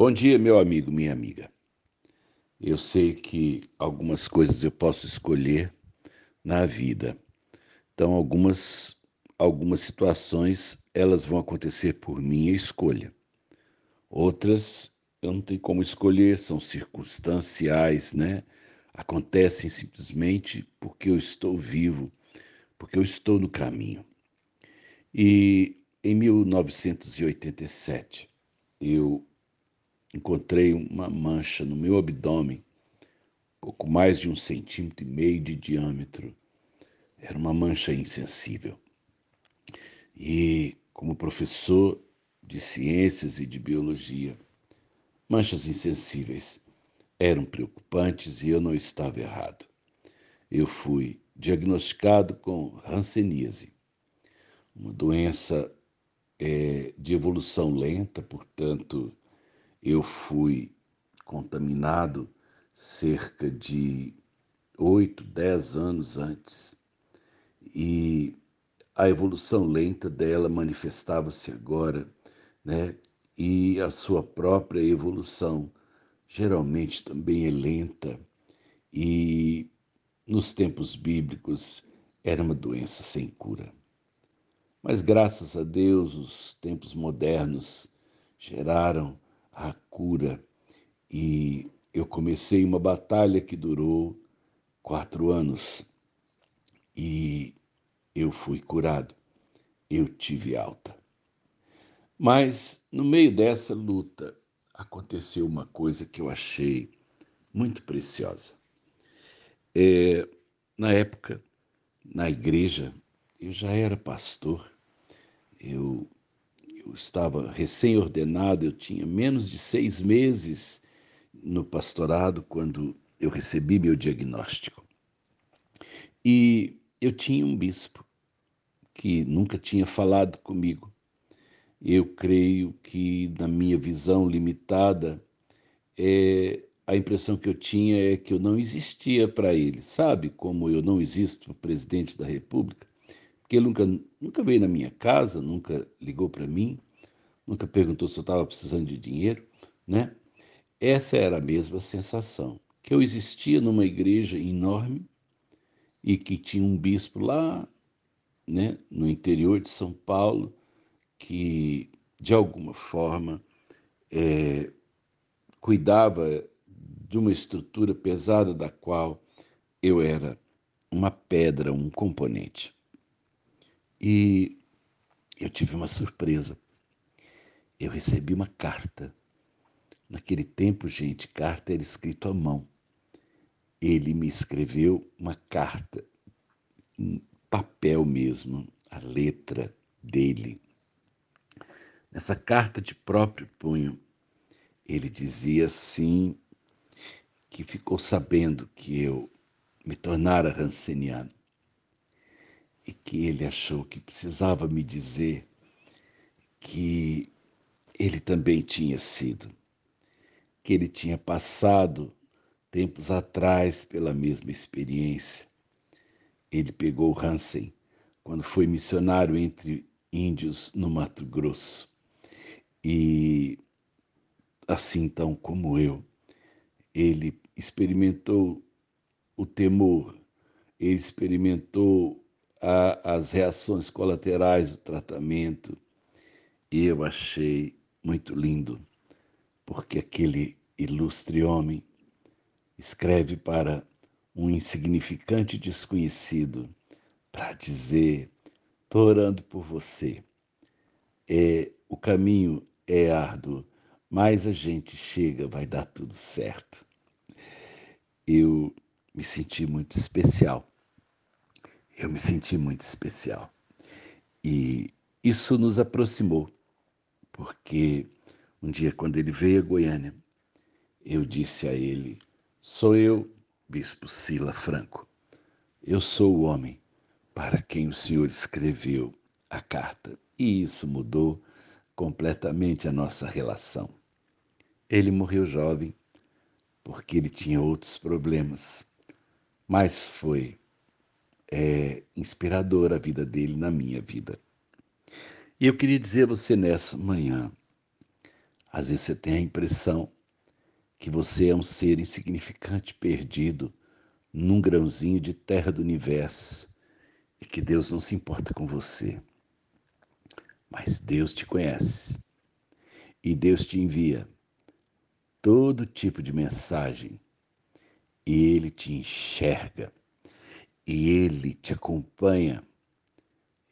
Bom dia, meu amigo, minha amiga. Eu sei que algumas coisas eu posso escolher na vida. Então, algumas algumas situações elas vão acontecer por minha escolha. Outras eu não tenho como escolher, são circunstanciais, né? Acontecem simplesmente porque eu estou vivo, porque eu estou no caminho. E em 1987, eu encontrei uma mancha no meu abdômen, pouco mais de um centímetro e meio de diâmetro. Era uma mancha insensível. E, como professor de ciências e de biologia, manchas insensíveis eram preocupantes e eu não estava errado. Eu fui diagnosticado com hanseníase, uma doença é, de evolução lenta, portanto, eu fui contaminado cerca de oito, dez anos antes. E a evolução lenta dela manifestava-se agora, né? E a sua própria evolução geralmente também é lenta e nos tempos bíblicos era uma doença sem cura. Mas graças a Deus, os tempos modernos geraram a cura. E eu comecei uma batalha que durou quatro anos e eu fui curado, eu tive alta. Mas no meio dessa luta aconteceu uma coisa que eu achei muito preciosa. É, na época, na igreja, eu já era pastor, eu estava recém-ordenado, eu tinha menos de seis meses no pastorado quando eu recebi meu diagnóstico. E eu tinha um bispo que nunca tinha falado comigo. Eu creio que, na minha visão limitada, é, a impressão que eu tinha é que eu não existia para ele. Sabe como eu não existo para o presidente da República? Porque ele nunca, nunca veio na minha casa, nunca ligou para mim, nunca perguntou se eu estava precisando de dinheiro, né? Essa era a mesma sensação, que eu existia numa igreja enorme e que tinha um bispo lá, né, no interior de São Paulo, que de alguma forma é, cuidava de uma estrutura pesada da qual eu era uma pedra, um componente. E eu tive uma surpresa. Eu recebi uma carta. Naquele tempo, gente, carta era escrito à mão. Ele me escreveu uma carta, em papel mesmo, a letra dele. Nessa carta de próprio punho, ele dizia assim que ficou sabendo que eu me tornara ranceniano e que ele achou que precisava me dizer que ele também tinha sido, que ele tinha passado tempos atrás pela mesma experiência. Ele pegou Hansen quando foi missionário entre índios no Mato Grosso. E assim então como eu, ele experimentou o temor, ele experimentou a, as reações colaterais do tratamento. E eu achei muito lindo, porque aquele ilustre homem escreve para um insignificante desconhecido para dizer: estou orando por você. É, o caminho é árduo, mas a gente chega, vai dar tudo certo. Eu me senti muito especial eu me senti muito especial. E isso nos aproximou, porque um dia, quando ele veio a Goiânia, eu disse a ele: Sou eu, Bispo Sila Franco. Eu sou o homem para quem o Senhor escreveu a carta. E isso mudou completamente a nossa relação. Ele morreu jovem porque ele tinha outros problemas, mas foi é inspiradora a vida dele na minha vida. E eu queria dizer a você nessa manhã: Às vezes você tem a impressão que você é um ser insignificante, perdido, num grãozinho de terra do universo e que Deus não se importa com você. Mas Deus te conhece e Deus te envia todo tipo de mensagem e Ele te enxerga e Ele te acompanha.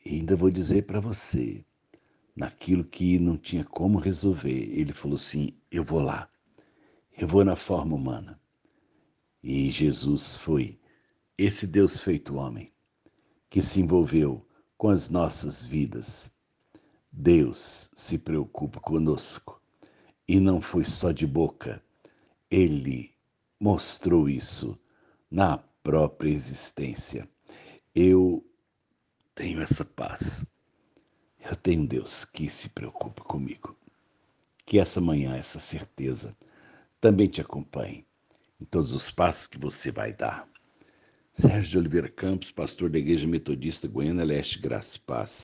E ainda vou dizer para você, naquilo que não tinha como resolver, Ele falou assim: Eu vou lá, eu vou na forma humana. E Jesus foi esse Deus feito homem que se envolveu com as nossas vidas. Deus se preocupa conosco e não foi só de boca, ele mostrou isso na própria existência. Eu tenho essa paz. Eu tenho Deus que se preocupa comigo. Que essa manhã, essa certeza, também te acompanhe em todos os passos que você vai dar. Sérgio de Oliveira Campos, pastor da Igreja Metodista Goiânia Leste, Graça e Paz.